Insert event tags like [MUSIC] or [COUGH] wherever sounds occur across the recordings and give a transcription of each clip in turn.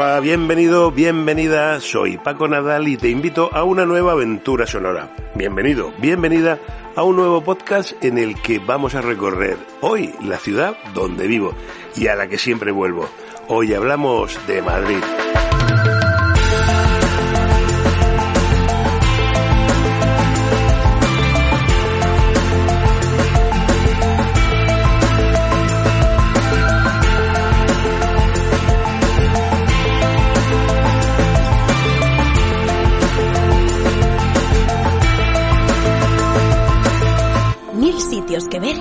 Bienvenido, bienvenida, soy Paco Nadal y te invito a una nueva aventura sonora. Bienvenido, bienvenida a un nuevo podcast en el que vamos a recorrer hoy la ciudad donde vivo y a la que siempre vuelvo. Hoy hablamos de Madrid.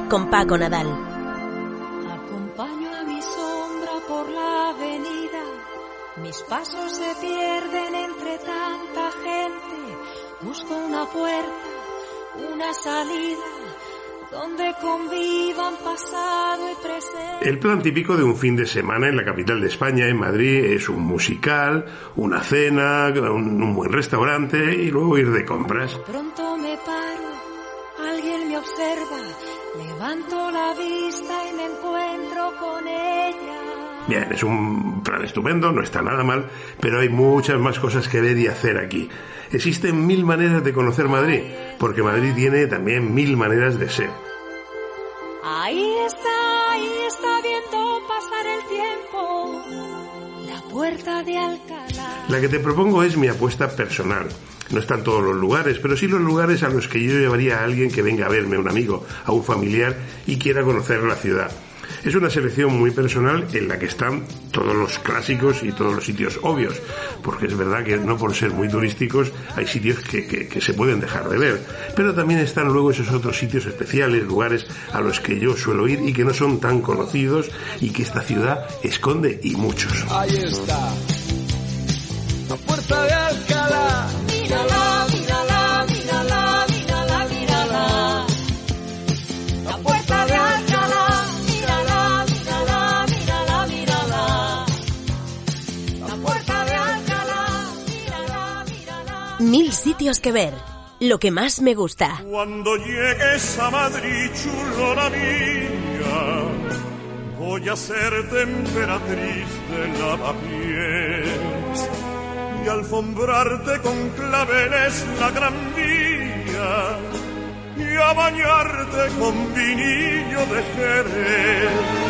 Con Paco Nadal. Acompaño a mi sombra por la avenida, mis pasos se pierden entre tanta gente, busco una puerta, una salida. Donde convivan pasado y presente. El plan típico de un fin de semana en la capital de España, en Madrid, es un musical, una cena, un, un buen restaurante y luego ir de compras. Pronto me paro Alguien me observa, levanto la vista y me encuentro con ella. Bien, es un plan estupendo, no está nada mal, pero hay muchas más cosas que ver y hacer aquí. Existen mil maneras de conocer Madrid, porque Madrid tiene también mil maneras de ser. Ahí está, ahí está viendo pasar el tiempo, La que te propongo es mi apuesta personal. No están todos los lugares, pero sí los lugares a los que yo llevaría a alguien que venga a verme, un amigo, a un familiar y quiera conocer la ciudad. Es una selección muy personal en la que están todos los clásicos y todos los sitios obvios, porque es verdad que no por ser muy turísticos hay sitios que, que, se pueden dejar de ver, pero también están luego esos otros sitios especiales, lugares a los que yo suelo ir y que no son tan conocidos y que esta ciudad esconde y muchos. Sitios que ver. Lo que más me gusta. Cuando llegues a Madrid, chulona mía, voy a ser temperatriz de lavapiés y alfombrarte con claveles la gran vía y a bañarte con vinillo de Jerez.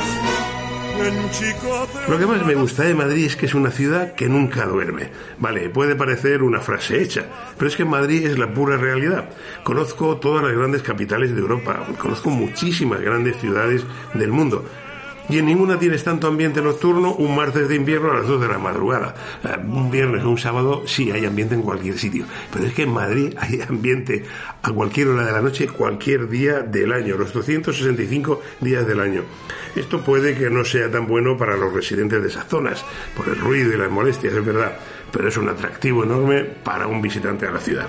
Lo que más me gusta de Madrid es que es una ciudad que nunca duerme. Vale, puede parecer una frase hecha, pero es que Madrid es la pura realidad. Conozco todas las grandes capitales de Europa, conozco muchísimas grandes ciudades del mundo y en ninguna tienes tanto ambiente nocturno un martes de invierno a las 2 de la madrugada. Eh, un viernes o un sábado sí hay ambiente en cualquier sitio, pero es que en Madrid [LAUGHS] hay ambiente a cualquier hora de la noche, cualquier día del año, los 265 días del año. Esto puede que no sea tan bueno para los residentes de esas zonas, por el ruido y las molestias, es verdad, pero es un atractivo enorme para un visitante a la ciudad.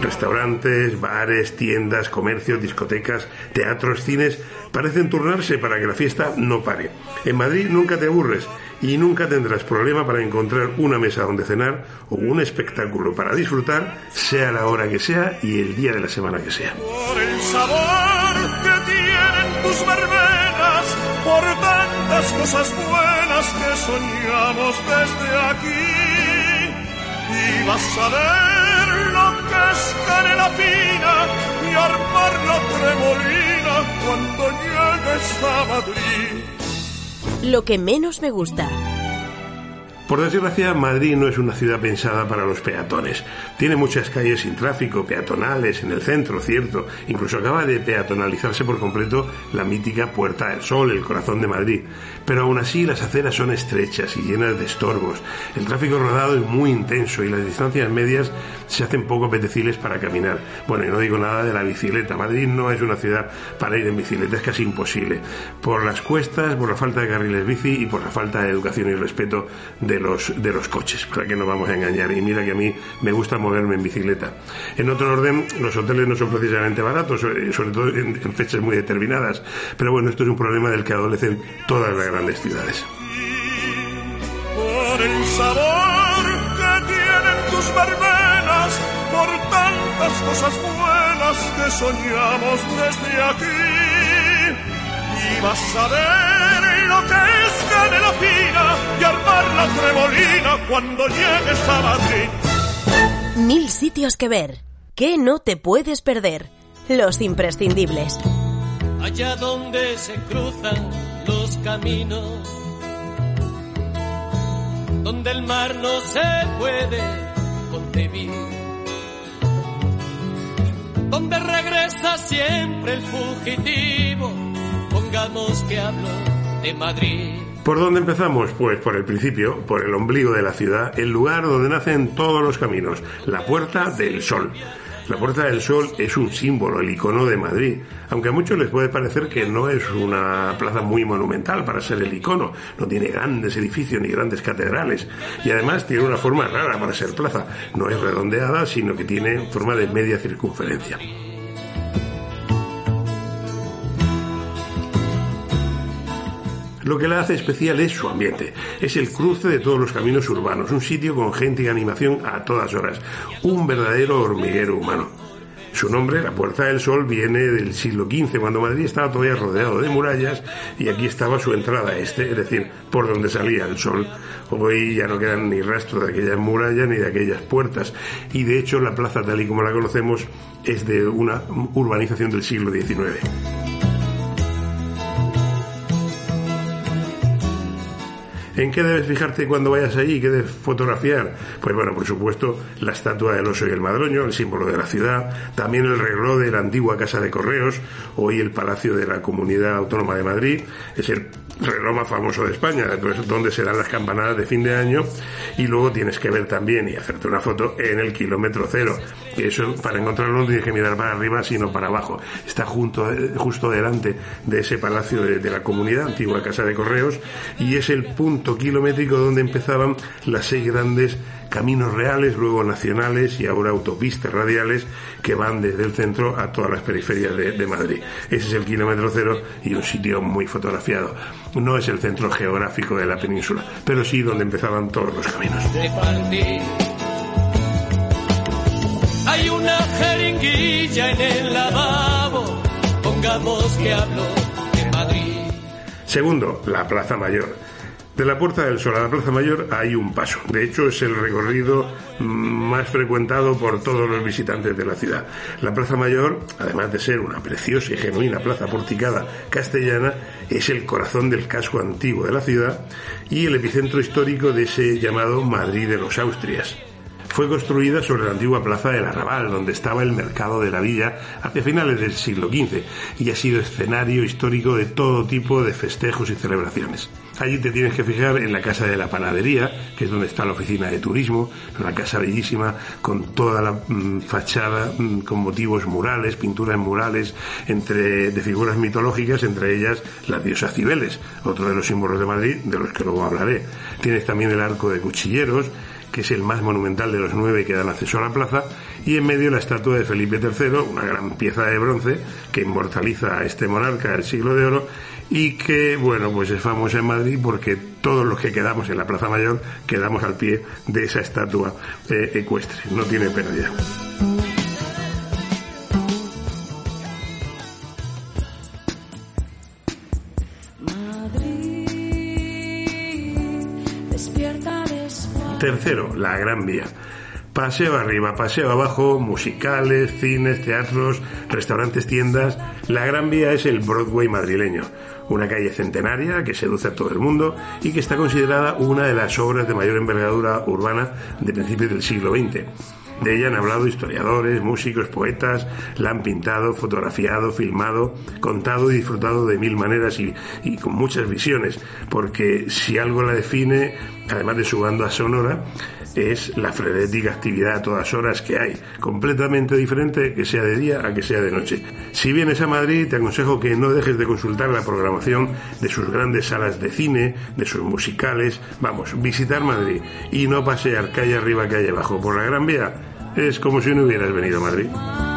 Restaurantes, bares, tiendas, comercios, discotecas, teatros, cines parecen turnarse para que la fiesta no pare. En Madrid nunca te aburres y nunca tendrás problema para encontrar una mesa donde cenar o un espectáculo para disfrutar, sea la hora que sea y el día de la semana que sea. Por el sabor que tienen tus verbenas, por tantas cosas buenas que soñamos desde aquí, y vas a ver lo que es canela fina y armar la tremolina cuando llegues a Madrid. Lo que menos me gusta. Por desgracia, Madrid no es una ciudad pensada para los peatones. Tiene muchas calles sin tráfico, peatonales, en el centro, cierto. Incluso acaba de peatonalizarse por completo la mítica Puerta del Sol, el corazón de Madrid. Pero aún así las aceras son estrechas y llenas de estorbos. El tráfico rodado es muy intenso y las distancias medias se hacen poco apetecibles para caminar. Bueno, y no digo nada de la bicicleta. Madrid no es una ciudad para ir en bicicleta, es casi imposible. Por las cuestas, por la falta de carriles bici y por la falta de educación y respeto de de los, de los coches, para que no vamos a engañar. Y mira que a mí me gusta moverme en bicicleta. En otro orden, los hoteles no son precisamente baratos, eh, sobre todo en, en fechas muy determinadas. Pero bueno, esto es un problema del que adolecen todas las grandes ciudades. Por el sabor que tienen tus verbenas, por tantas cosas buenas que soñamos desde aquí. Y vas a ver lo que es canela fina y armar la trebolina cuando llegues a Madrid. Mil sitios que ver. ¿Qué no te puedes perder? Los imprescindibles. Allá donde se cruzan los caminos, donde el mar no se puede concebir, donde regresa siempre el fugitivo, pongamos que hablo de Madrid. ¿Por dónde empezamos? Pues por el principio, por el ombligo de la ciudad, el lugar donde nacen todos los caminos, la Puerta del Sol. La Puerta del Sol es un símbolo, el icono de Madrid, aunque a muchos les puede parecer que no es una plaza muy monumental para ser el icono, no tiene grandes edificios ni grandes catedrales, y además tiene una forma rara para ser plaza, no es redondeada, sino que tiene forma de media circunferencia. Lo que la hace especial es su ambiente. Es el cruce de todos los caminos urbanos, un sitio con gente y animación a todas horas, un verdadero hormiguero humano. Su nombre, la Puerta del Sol, viene del siglo XV, cuando Madrid estaba todavía rodeado de murallas y aquí estaba su entrada este, es decir, por donde salía el sol. Hoy ya no quedan ni rastros de aquellas murallas ni de aquellas puertas. Y de hecho la plaza tal y como la conocemos es de una urbanización del siglo XIX. ¿En qué debes fijarte cuando vayas allí? ¿Qué debes fotografiar? Pues bueno, por supuesto, la estatua del oso y el madroño, el símbolo de la ciudad, también el reloj de la antigua Casa de Correos, hoy el Palacio de la Comunidad Autónoma de Madrid, es el reloj más famoso de España, pues, donde se dan las campanadas de fin de año, y luego tienes que ver también y hacerte una foto en el kilómetro cero, eso para encontrarlo no tienes que mirar para arriba, sino para abajo. Está junto, justo delante de ese Palacio de, la Comunidad, antigua Casa de Correos, y es el punto kilométrico donde empezaban las seis grandes caminos reales, luego nacionales y ahora autopistas radiales que van desde el centro a todas las periferias de, Madrid. Ese es el kilómetro cero y un sitio muy fotografiado. No es el centro geográfico de la península, pero sí donde empezaban todos los caminos. Segundo, la Plaza Mayor. De la Puerta del Sol a la Plaza Mayor hay un paso. De hecho, es el recorrido más frecuentado por todos los visitantes de la ciudad. La Plaza Mayor, además de ser una preciosa y genuina plaza porticada castellana, es el corazón del casco antiguo de la ciudad y el epicentro histórico de ese llamado Madrid de los Austrias fue construida sobre la antigua plaza del Arrabal, donde estaba el mercado de la villa hacia finales del siglo XV, y ha sido escenario histórico de todo tipo de festejos y celebraciones. Allí te tienes que fijar en la casa de la panadería, que es donde está la oficina de turismo, una casa bellísima con toda la mmm, fachada mmm, con motivos murales, pinturas murales entre de figuras mitológicas, entre ellas las diosas Cibeles, otro de los símbolos de Madrid, de los que luego hablaré. Tienes también el arco de cuchilleros, que es el más monumental de los nueve que dan acceso a la plaza, y en medio la estatua de Felipe III, una gran pieza de bronce que inmortaliza a este monarca del siglo de oro y que, bueno, pues es famosa en Madrid porque todos los que quedamos en la Plaza Mayor quedamos al pie de esa estatua eh, ecuestre, no tiene pérdida. Tercero, la Gran Vía. Paseo arriba, paseo abajo, musicales, cines, teatros, restaurantes, tiendas. La Gran Vía es el Broadway madrileño, una calle centenaria que seduce a todo el mundo y que está considerada una de las obras de mayor envergadura urbana de principios del siglo XX. De ella han hablado historiadores, músicos, poetas, la han pintado, fotografiado, filmado, contado y disfrutado de mil maneras y, y, con muchas visiones, porque si algo la define, además de su banda sonora, es la frenética actividad a todas horas que hay, completamente diferente que sea de día a que sea de noche. Si vienes a Madrid, te aconsejo que no dejes de consultar la programación de sus grandes salas de cine, de sus musicales, vamos, visitar Madrid y no pasear calle arriba, calle abajo por la Gran Vía. Es como si no hubieras venido a Madrid.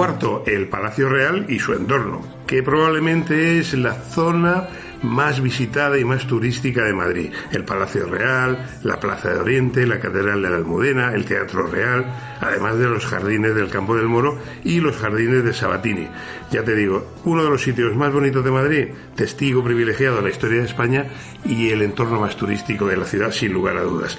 Cuarto, el Palacio Real y su entorno, que probablemente es la zona más visitada y más turística de Madrid. El Palacio Real, la Plaza de Oriente, la Catedral de la Almudena, el Teatro Real, además de los jardines del Campo del Moro y los jardines de Sabatini. Ya te digo, uno de los sitios más bonitos de Madrid, testigo privilegiado de la historia de España y el entorno más turístico de la ciudad, sin lugar a dudas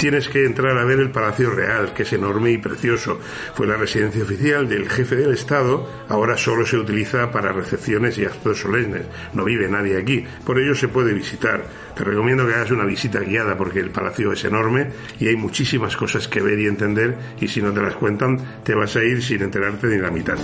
tienes que entrar a ver el Palacio Real, que es enorme y precioso. Fue la residencia oficial del jefe del Estado, ahora solo se utiliza para recepciones y actos solemnes. No vive nadie aquí, por ello se puede visitar. Te recomiendo que hagas una visita guiada porque el palacio es enorme y hay muchísimas cosas que ver y entender y si no te las cuentan te vas a ir sin enterarte ni la mitad.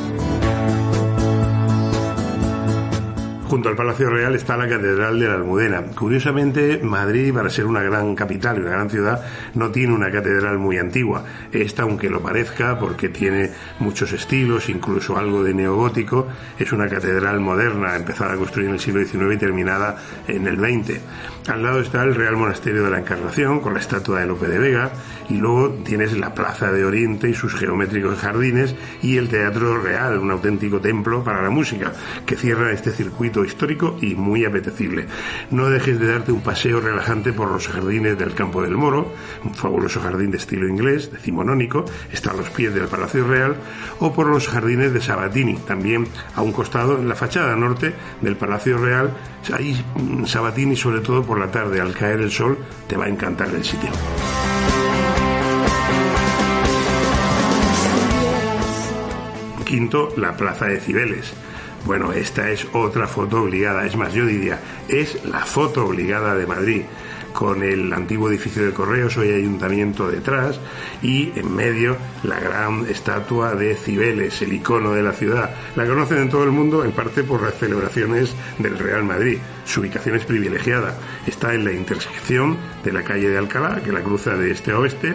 Junto al Palacio Real está la Catedral de la Almudena. Curiosamente, Madrid, para ser una gran capital y una gran ciudad, no tiene una catedral muy antigua. Esta, aunque lo parezca, porque tiene muchos estilos, incluso algo de neogótico, es una catedral moderna, empezada a construir en el siglo XIX y terminada en el XX. Al lado está el Real Monasterio de la Encarnación, con la estatua de Lope de Vega, y luego tienes la Plaza de Oriente y sus geométricos jardines, y el Teatro Real, un auténtico templo para la música, que cierra este circuito histórico y muy apetecible. No dejes de darte un paseo relajante por los jardines del Campo del Moro, un fabuloso jardín de estilo inglés, decimonónico, está a los pies del Palacio Real, o por los jardines de Sabatini, también a un costado en la fachada norte del Palacio Real. Ahí mm, Sabatini, sobre todo por la tarde, al caer el sol, te va a encantar el sitio. Quinto, la Plaza de Cibeles. Bueno, esta es otra foto obligada, es más, yo diría, es la foto obligada de Madrid con el antiguo edificio de correos, hoy ayuntamiento detrás, y en medio la gran estatua de Cibeles, el icono de la ciudad. La conocen en todo el mundo, en parte por las celebraciones del Real Madrid. Su ubicación es privilegiada. Está en la intersección de la calle de Alcalá, que la cruza de este a oeste,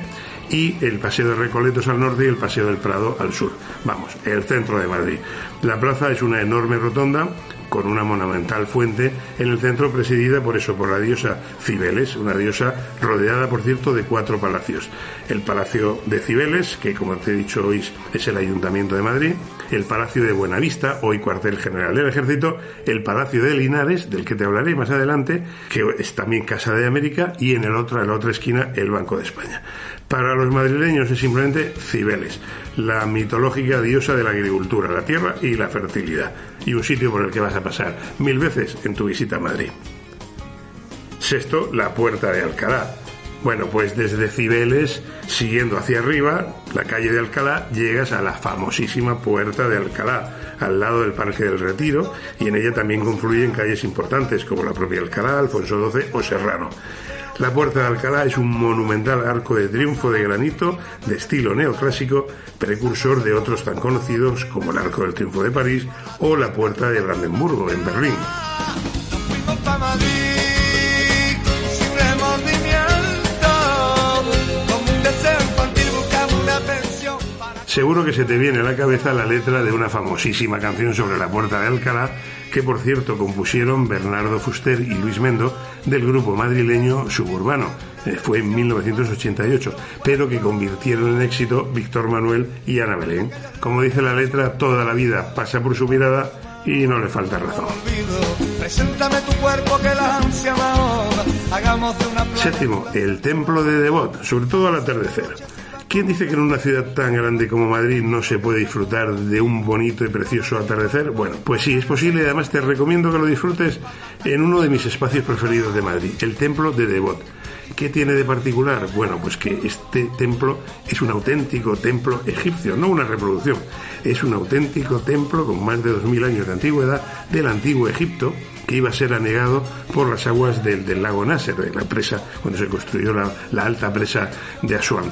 y el Paseo de Recoletos al norte y el Paseo del Prado al sur. Vamos, el centro de Madrid. La plaza es una enorme rotonda con una monumental fuente en el centro presidida por eso, por la diosa Cibeles, una diosa rodeada, por cierto, de cuatro palacios. El Palacio de Cibeles, que como te he dicho hoy es el Ayuntamiento de Madrid, el Palacio de Buenavista, hoy cuartel general del Ejército, el Palacio de Linares, del que te hablaré más adelante, que es también Casa de América, y en el otro, en la otra esquina, el Banco de España. Para los madrileños es simplemente Cibeles, la mitológica diosa de la agricultura, la tierra y la fertilidad, y un sitio por el que vas a pasar mil veces en tu visita a Madrid. Sexto, la Puerta de Alcalá. Bueno, pues desde Cibeles, siguiendo hacia arriba, la calle de Alcalá, llegas a la famosísima Puerta de Alcalá, al lado del Parque del Retiro, y en ella también confluyen calles importantes como la propia Alcalá, Alfonso XII o Serrano. La Puerta de Alcalá es un monumental arco de triunfo de granito de estilo neoclásico, precursor de otros tan conocidos como el Arco del Triunfo de París o la Puerta de Brandenburgo en Berlín. Seguro que se te viene a la cabeza la letra de una famosísima canción sobre la Puerta de Alcalá, que por cierto compusieron Bernardo Fuster y Luis Mendo del grupo madrileño Suburbano. Eh, fue en 1988, pero que convirtieron en éxito Víctor Manuel y Ana Belén. Como dice la letra, toda la vida pasa por su mirada y no le falta razón. Séptimo, el templo de Devot, sobre todo al atardecer. ¿Quién dice que en una ciudad tan grande como Madrid no se puede disfrutar de un bonito y precioso atardecer? Bueno, pues sí, es posible y además te recomiendo que lo disfrutes en uno de mis espacios preferidos de Madrid, el Templo de Devot. ¿Qué tiene de particular? Bueno, pues que este templo es un auténtico templo egipcio, no una reproducción. Es un auténtico templo con más de 2.000 años de antigüedad del antiguo Egipto que iba a ser anegado por las aguas del, lago Nasser, de la presa, cuando se construyó la, la alta presa de Asuán.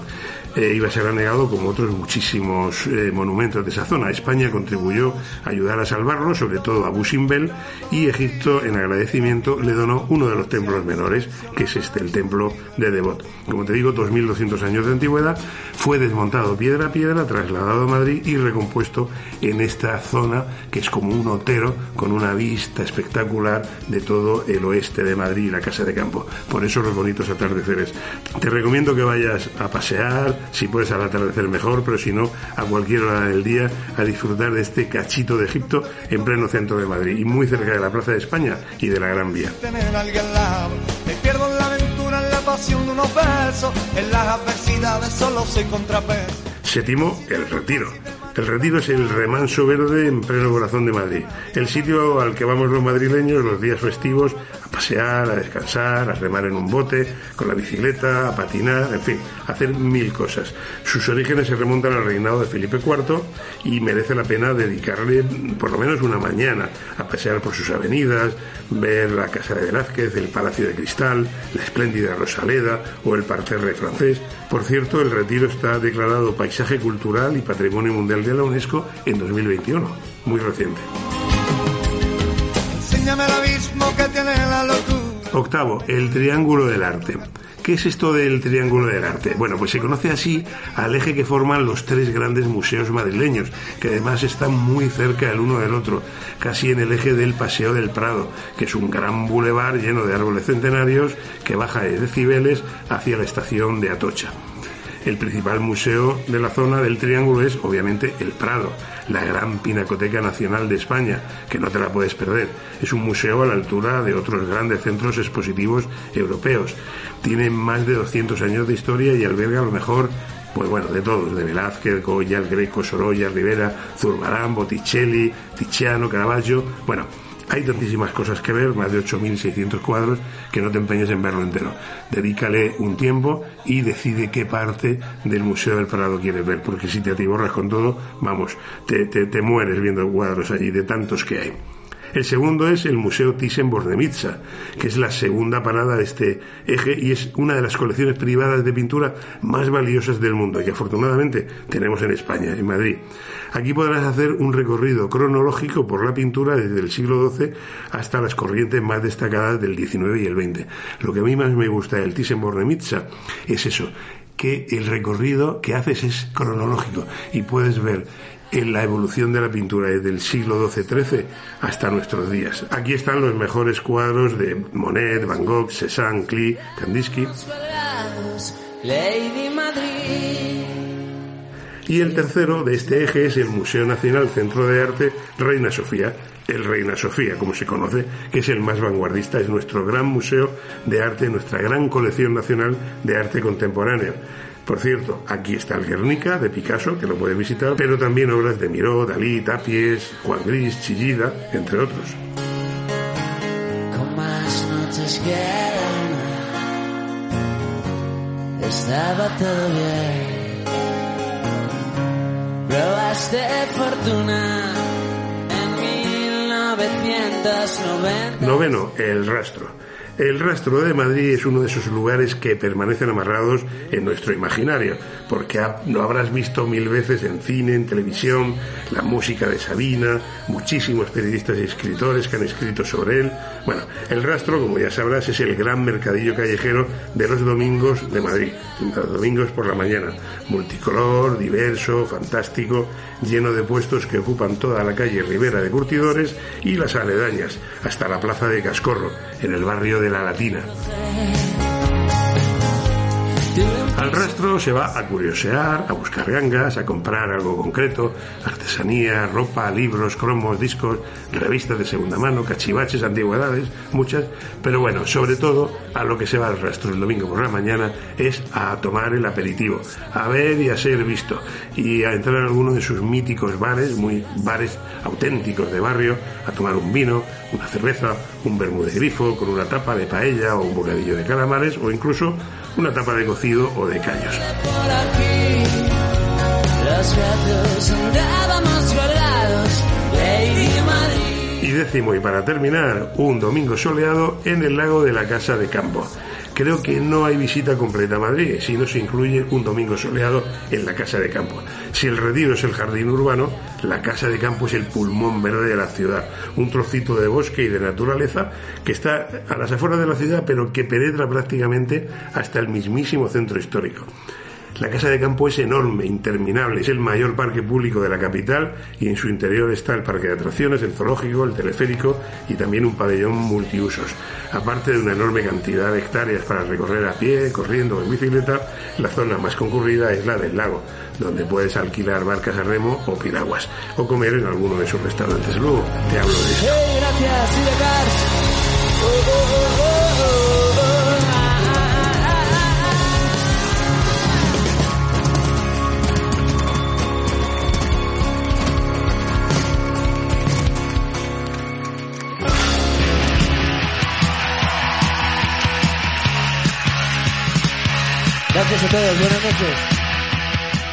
Eh, iba a ser anegado como otros muchísimos eh, monumentos de esa zona. España contribuyó a ayudar a salvarlo, sobre todo a Busimbel, y Egipto, en agradecimiento, le donó uno de los templos menores, que es este, el templo de Devot. Como te digo, 2.200 años de antigüedad, fue desmontado piedra a piedra, trasladado a Madrid y recompuesto en esta zona, que es como un otero, con una vista espectacular de todo el oeste de Madrid y la Casa de Campo. Por eso los bonitos atardeceres. Te recomiendo que vayas a pasear, si puedes al atardecer mejor, pero si no, a cualquier hora del día, a disfrutar de este cachito de Egipto en pleno centro de Madrid y muy cerca de la Plaza de España y de la Gran Vía. Tener a alguien al lado, me pierdo en la aventura, en la pasión de unos versos, en las adversidades solo soy contrapeso. Séptimo, el retiro. El Retiro es el remanso verde en pleno corazón de Madrid. El sitio al que vamos los madrileños los días festivos pasear, a descansar, a remar en un bote, con la bicicleta, a patinar, en fin, hacer mil cosas. Sus orígenes se remontan al reinado de Felipe IV y merece la pena dedicarle por lo menos una mañana a pasear por sus avenidas, ver la Casa de Velázquez, el Palacio de Cristal, la espléndida Rosaleda o el Parterre francés. Por cierto, el Retiro está declarado Paisaje Cultural y Patrimonio Mundial de la UNESCO en 2021, muy reciente. Octavo, el Triángulo del Arte. ¿Qué es esto del Triángulo del Arte? Bueno, pues se conoce así al eje que forman los tres grandes museos madrileños, que además están muy cerca el uno del otro, casi en el eje del Paseo del Prado, que es un gran bulevar lleno de árboles centenarios que baja de decibeles hacia la estación de Atocha. El principal museo de la zona del Triángulo es, obviamente, el Prado, la gran Pinacoteca Nacional de España, que no te la puedes perder. Es un museo a la altura de otros grandes centros expositivos europeos. Tiene más de 200 años de historia y alberga lo mejor pues bueno, de todos, de Velázquez, Goya, el Greco, Sorolla, Rivera, Zurbarán, Botticelli, Tiziano, Caravaggio, bueno, hay tantísimas cosas que ver, más de 8.600 cuadros, que no te empeñes en verlo entero. Dedícale un tiempo y decide qué parte del Museo del Prado quieres ver, porque si te atiborras con todo, vamos, te, te, te mueres viendo cuadros allí de tantos que hay. El segundo es el Museo Thyssen-Bornemisza, que es la segunda parada de este eje y es una de las colecciones privadas de pintura más valiosas del mundo que afortunadamente tenemos en España, en Madrid. Aquí podrás hacer un recorrido cronológico por la pintura desde el siglo XII hasta las corrientes más destacadas del XIX y el XX. Lo que a mí más me gusta del Thyssen-Bornemisza es eso, que el recorrido que haces es cronológico y puedes ver en la evolución de la pintura desde el siglo XII-XIII hasta nuestros días. Aquí están los mejores cuadros de Monet, Van Gogh, Cézanne, Klee, Kandinsky. Y el tercero de este eje es el Museo Nacional Centro de Arte Reina Sofía, el Reina Sofía, como se conoce, que es el más vanguardista, es nuestro gran museo de arte, nuestra gran colección nacional de arte contemporáneo. Por cierto, aquí está el Guernica de Picasso, que lo puedes visitar, pero también obras de Miró, Dalí, Tapies, Juan Gris, Chillida, entre otros. Con más noches que arena, estaba todo bien. Probaste fortuna en 1990. Noveno, el rastro. El rastro de Madrid es uno de esos lugares que permanecen amarrados en nuestro imaginario, porque lo habrás visto mil veces en cine, en televisión, la música de Sabina, muchísimos periodistas y escritores que han escrito sobre él. Bueno, el rastro, como ya sabrás, es el gran mercadillo callejero de los domingos de Madrid, los domingos por la mañana, multicolor, diverso, fantástico, lleno de puestos que ocupan toda la calle Ribera de Curtidores y las aledañas, hasta la plaza de Cascorro, en el barrio de La Latina. Al rastro se va a curiosear, a buscar gangas, a comprar algo concreto, artesanía, ropa, libros, cromos, discos, revistas de segunda mano, cachivaches, antigüedades, muchas, pero bueno, sobre todo a lo que se va al rastro el domingo por la mañana es a tomar el aperitivo, a ver y a ser visto. Y a entrar a alguno de sus míticos bares, muy bares auténticos de barrio, a tomar un vino, una cerveza, un vermú de grifo con una tapa de paella o un bocadillo de calamares o incluso una tapa de cocido o de callos. Y décimo, y para terminar, un domingo soleado en el lago de la Casa de Campo. Creo que no hay visita completa a Madrid si no se incluye un domingo soleado en la Casa de Campo. Si el retiro es el jardín urbano, la Casa de Campo es el pulmón verde de la ciudad, un trocito de bosque y de naturaleza que está a las afueras de la ciudad, pero que penetra prácticamente hasta el mismísimo centro histórico. La casa de campo es enorme, interminable, es el mayor parque público de la capital y en su interior está el parque de atracciones, el zoológico, el teleférico y también un pabellón multiusos. Aparte de una enorme cantidad de hectáreas para recorrer a pie, corriendo o en bicicleta, la zona más concurrida es la del lago, donde puedes alquilar barcas a remo o piraguas o comer en alguno de sus restaurantes. Luego te hablo de eso. Gracias a todos, buenas noches.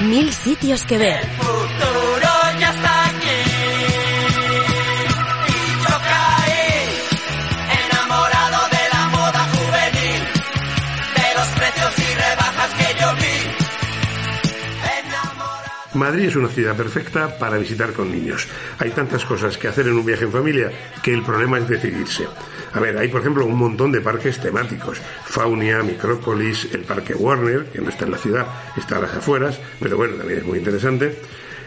Mil sitios que ver. El futuro ya está aquí. Y yo caí, enamorado de la moda juvenil, de los precios y rebajas que yo vi. Enamorado. Madrid es una ciudad perfecta para visitar con niños. Hay tantas cosas que hacer en un viaje en familia que el problema es decidirse. A ver, hay por ejemplo un montón de parques temáticos. Faunia, Micrópolis, el Parque Warner, que no está en la ciudad, está a las afueras, pero bueno, también es muy interesante.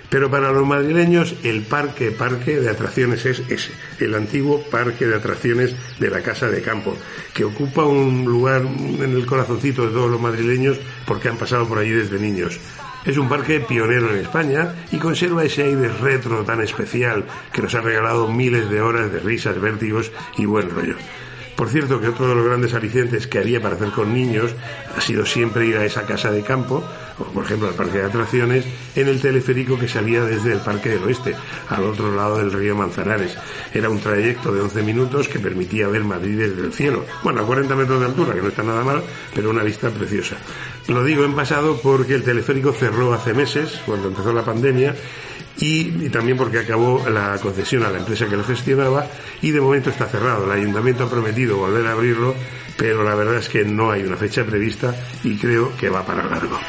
Pero para los madrileños el parque parque de atracciones es ese, el antiguo parque de atracciones de la Casa de Campo, que ocupa un lugar en el corazoncito de todos los madrileños porque han pasado por allí desde niños. Es un parque pionero en España y conserva ese aire retro tan especial que nos ha regalado miles de horas de risas, vértigos y buen rollo. Por cierto, que otro de los grandes alicientes que había para hacer con niños ha sido siempre ir a esa casa de campo, o por ejemplo al parque de atracciones, en el teleférico que salía desde el Parque del Oeste, al otro lado del río Manzanares. Era un trayecto de 11 minutos que permitía ver Madrid desde el cielo. Bueno, a 40 metros de altura, que no está nada mal, pero una vista preciosa. Lo digo en pasado porque el teleférico cerró hace meses, cuando empezó la pandemia, y, también porque acabó la concesión a la empresa que lo gestionaba y de momento está cerrado. El ayuntamiento ha prometido volver a abrirlo, pero la verdad es que no hay una fecha prevista y creo que va para largo.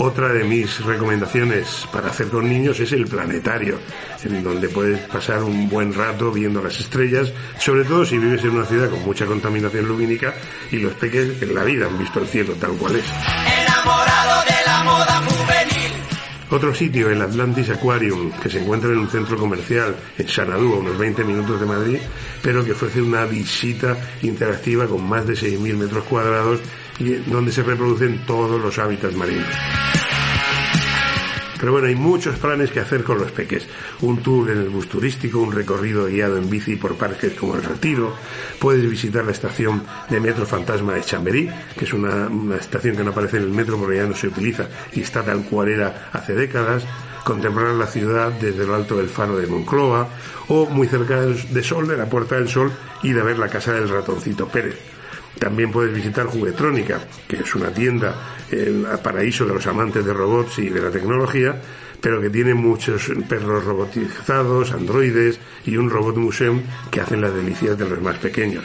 Otra de mis recomendaciones para hacer con niños es el planetario, en donde puedes pasar un buen rato viendo las estrellas, sobre todo si vives en una ciudad con mucha contaminación lumínica y los peques en la vida han visto el cielo tal cual es. Enamorado de la moda juvenil. Otro sitio, el Atlantis Aquarium, que se encuentra en un centro comercial en Sanadú, a unos 20 minutos de Madrid, pero que ofrece una visita interactiva con más de 6.000 metros cuadrados donde se reproducen todos los hábitats marinos. Pero bueno, hay muchos planes que hacer con los peques. Un tour en el bus turístico, un recorrido guiado en bici por parques como el Retiro. Puedes visitar la estación de Metro Fantasma de Chamberí, que es una, una estación que no aparece en el metro porque ya no se utiliza y está tal cual era hace décadas. Contemplar la ciudad desde lo alto del faro de Moncloa o muy cerca de Sol, de la Puerta del Sol, ir a ver la casa del ratoncito Pérez. También puedes visitar Juguetrónica, que es una tienda, el paraíso de los amantes de robots y de la tecnología, pero que tiene muchos perros robotizados, androides y un robot museum que hacen las delicias de los más pequeños.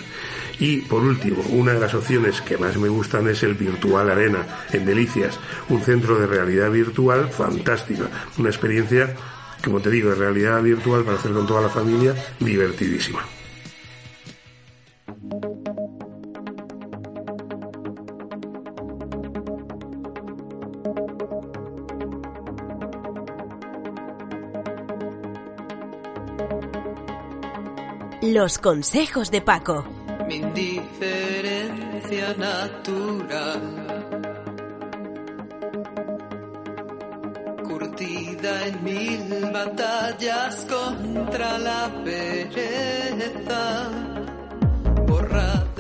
Y por último, una de las opciones que más me gustan es el Virtual Arena en Delicias, un centro de realidad virtual fantástico, una experiencia, como te digo, de realidad virtual para hacer con toda la familia, divertidísima. Los consejos de Paco. Mi indiferencia natural. Curtida en mil batallas contra la pereza.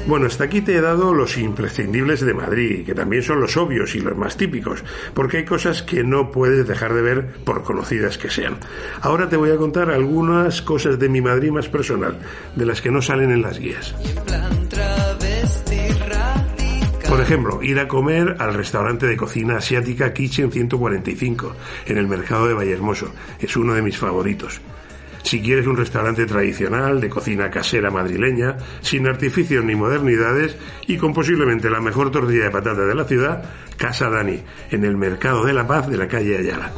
Bueno, hasta aquí te he dado los imprescindibles de Madrid, que también son los obvios y los más típicos, porque hay cosas que no puedes dejar de ver por conocidas que sean. Ahora te voy a contar algunas cosas de mi Madrid más personal, de las que no salen en las guías. Por ejemplo, ir a comer al restaurante de cocina asiática Kitchen 145, en el mercado de Vallehermoso. Es uno de mis favoritos. Si quieres un restaurante tradicional de cocina casera madrileña, sin artificios ni modernidades y con posiblemente la mejor tortilla de patata de la ciudad, Casa Dani, en el Mercado de la Paz de la calle Ayala.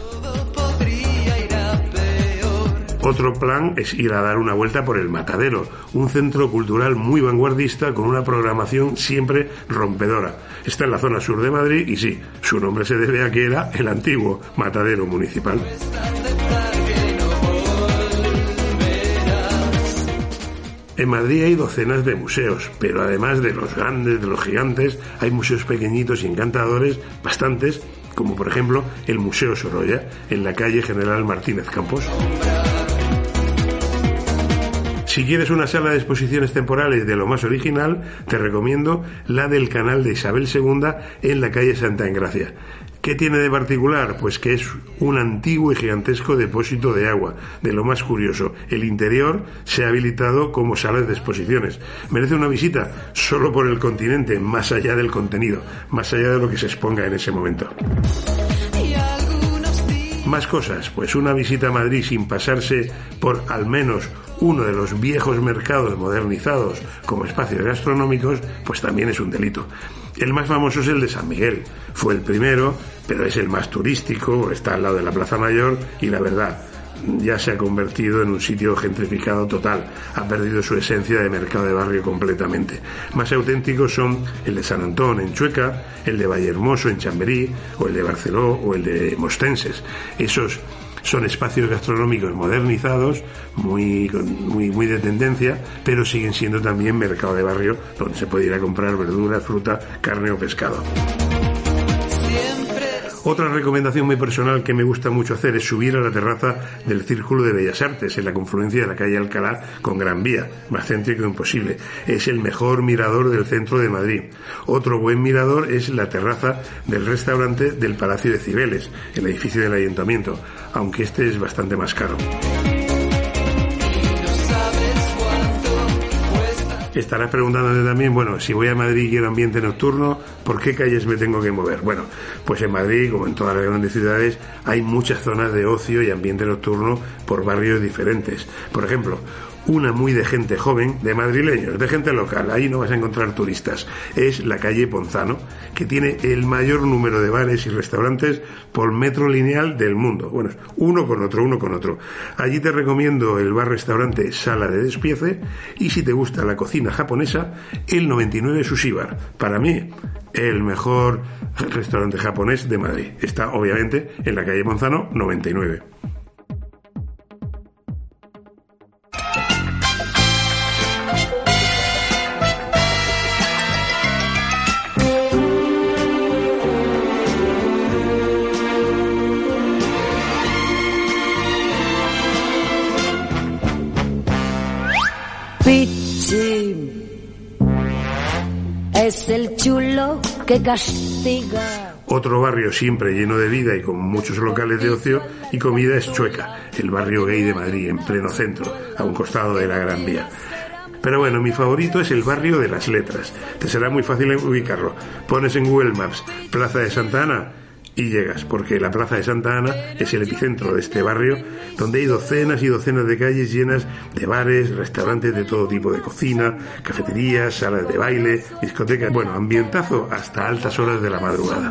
Otro plan es ir a dar una vuelta por el Matadero, un centro cultural muy vanguardista con una programación siempre rompedora. Está en la zona sur de Madrid y sí, su nombre se debe a que era el antiguo Matadero Municipal. En Madrid hay docenas de museos, pero además de los grandes, de los gigantes, hay museos pequeñitos y encantadores, bastantes, como por ejemplo el Museo Sorolla, en la calle General Martínez Campos. Si quieres una sala de exposiciones temporales de lo más original, te recomiendo la del canal de Isabel II en la calle Santa Engracia. ¿Qué tiene de particular? Pues que es un antiguo y gigantesco depósito de agua. De lo más curioso, el interior se ha habilitado como sala de exposiciones. Merece una visita solo por el continente, más allá del contenido, más allá de lo que se exponga en ese momento. Más cosas, pues una visita a Madrid sin pasarse por al menos uno de los viejos mercados modernizados como espacios gastronómicos, pues también es un delito. El más famoso es el de San Miguel. Fue el primero, pero es el más turístico, está al lado de la Plaza Mayor y la verdad, ya se ha convertido en un sitio gentrificado total. Ha perdido su esencia de mercado de barrio completamente. Más auténticos son el de San Antón en Chueca, el de Vallehermoso en Chamberí, o el de Barceló o el de Mostenses. Esos son espacios gastronómicos modernizados, muy, muy, muy de tendencia, pero siguen siendo también mercado de barrio donde se puede ir a comprar verduras, fruta, carne o pescado. Otra recomendación muy personal que me gusta mucho hacer es subir a la terraza del Círculo de Bellas Artes, en la confluencia de la calle Alcalá con Gran Vía, más céntrico imposible. Es el mejor mirador del centro de Madrid. Otro buen mirador es la terraza del restaurante del Palacio de Cibeles, el edificio del ayuntamiento, aunque este es bastante más caro. Estarás preguntándote también, bueno, si voy a Madrid y quiero ambiente nocturno, ¿por qué calles me tengo que mover? Bueno, pues en Madrid, como en todas las grandes ciudades, hay muchas zonas de ocio y ambiente nocturno por barrios diferentes. Por ejemplo, una muy de gente joven, de madrileños, de gente local, ahí no vas a encontrar turistas, es la calle Ponzano, que tiene el mayor número de bares y restaurantes por metro lineal del mundo. Bueno, uno con otro, uno con otro. Allí te recomiendo el bar-restaurante Sala de Despiece y si te gusta la cocina japonesa, el 99 Sushi Bar. Para mí, el mejor restaurante japonés de Madrid. Está obviamente en la calle Ponzano 99. Es el chulo que castiga. Otro barrio siempre lleno de vida y con muchos locales de ocio y comida es Chueca, el barrio gay de Madrid, en pleno centro, a un costado de la Gran Vía. Pero bueno, mi favorito es el barrio de las letras. Te será muy fácil ubicarlo. Pones en Google Maps Plaza de Santa Ana y llegas, porque la Plaza de Santa Ana es el epicentro de este barrio, donde hay docenas y docenas de calles llenas de bares, restaurantes de todo tipo de cocina, cafeterías, salas de baile, discotecas, bueno, ambientazo hasta altas horas de la madrugada.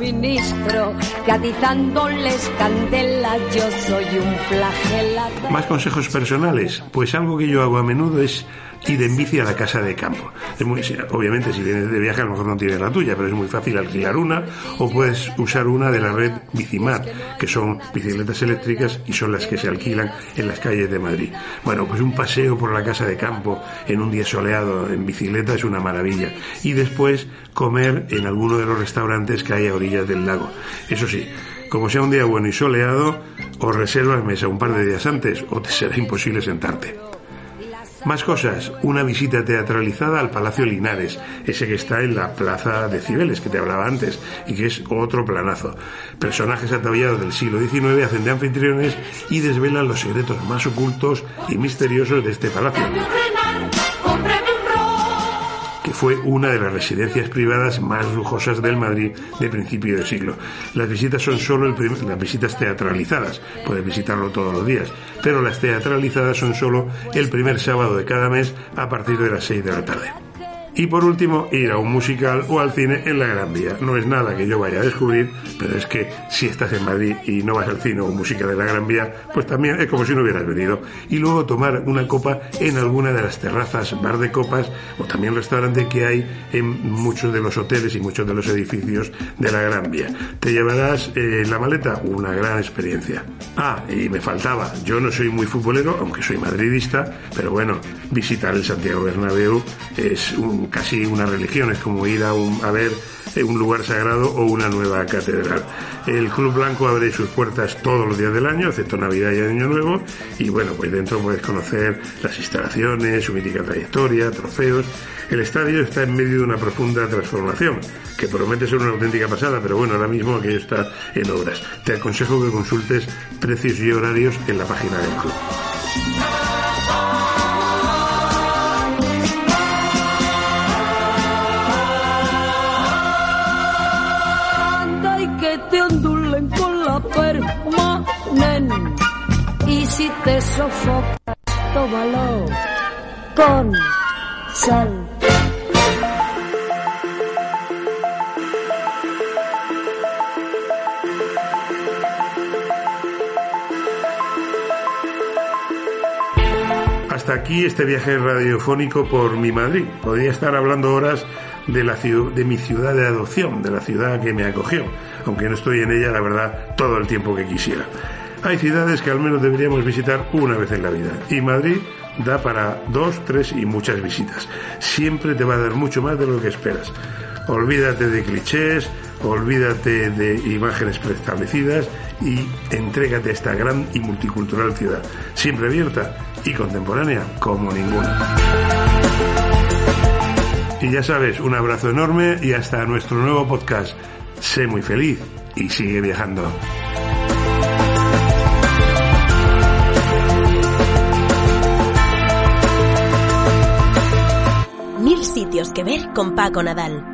Más consejos personales, pues algo que yo hago a menudo es ir en bici a la casa de campo. Es muy, obviamente, si vienes de viaje, a lo mejor no tienes la tuya, pero es muy fácil alquilar una o puedes usar una de la red Bicimar, que son bicicletas eléctricas y son las que se alquilan en las calles de Madrid. Bueno, pues un paseo por la casa de campo en un día soleado en bicicleta es una maravilla. Y después comer en alguno de los restaurantes que hay a orillas del lago. Eso sí, como sea un día bueno y soleado, o reservas mesa un par de días antes o te será imposible sentarte. Más cosas, una visita teatralizada al Palacio Linares, ese que está en la Plaza de Cibeles que te hablaba antes y que es otro planazo. Personajes ataviados del siglo XIX hacen de anfitriones y desvelan los secretos más ocultos y misteriosos de este palacio fue una de las residencias privadas más lujosas del Madrid de principio del siglo. Las visitas son solo el prim- las visitas teatralizadas, puedes visitarlo todos los días, pero las teatralizadas son solo el primer sábado de cada mes a partir de las 6 de la tarde. Y por último, ir a un musical o al cine en la Gran Vía. No es nada que yo vaya a descubrir, pero es que si estás en Madrid y no vas al cine o musical en la Gran Vía, pues también es como si no hubieras venido. Y luego tomar una copa en alguna de las terrazas, bar de copas o también restaurante que hay en muchos de los hoteles y muchos de los edificios de la Gran Vía. Te llevarás eh, la maleta una gran experiencia. Ah, y me faltaba, yo no soy muy futbolero, aunque soy madridista, pero bueno, visitar el Santiago Bernabéu es un, casi una religión, es como ir a, un, a ver un lugar sagrado o una nueva catedral. El Club Blanco abre sus puertas todos los días del año, excepto Navidad y Año Nuevo, y bueno, pues dentro puedes conocer las instalaciones, su mítica trayectoria, trofeos. El estadio está en medio de una profunda transformación, que promete ser una auténtica pasada, pero bueno, ahora mismo aquello está en obras. Te aconsejo que consultes precios y horarios en la página del club. Si te sofocas, tómalo con sal. Hasta aquí este viaje radiofónico por mi Madrid. Podría estar hablando horas de, la de mi ciudad de adopción, de la ciudad que me acogió, aunque no estoy en ella, la verdad, todo el tiempo que quisiera. Hay ciudades que al menos deberíamos visitar una vez en la vida, y Madrid da para dos, tres y muchas visitas. Siempre te va a dar mucho más de lo que esperas. Olvídate de clichés, olvídate de imágenes preestablecidas y entrégate a esta gran y multicultural ciudad, siempre abierta y contemporánea como ninguna. Y ya sabes, un abrazo enorme y hasta nuestro nuevo podcast. Sé muy feliz y sigue viajando. Que ver con Paco Nadal.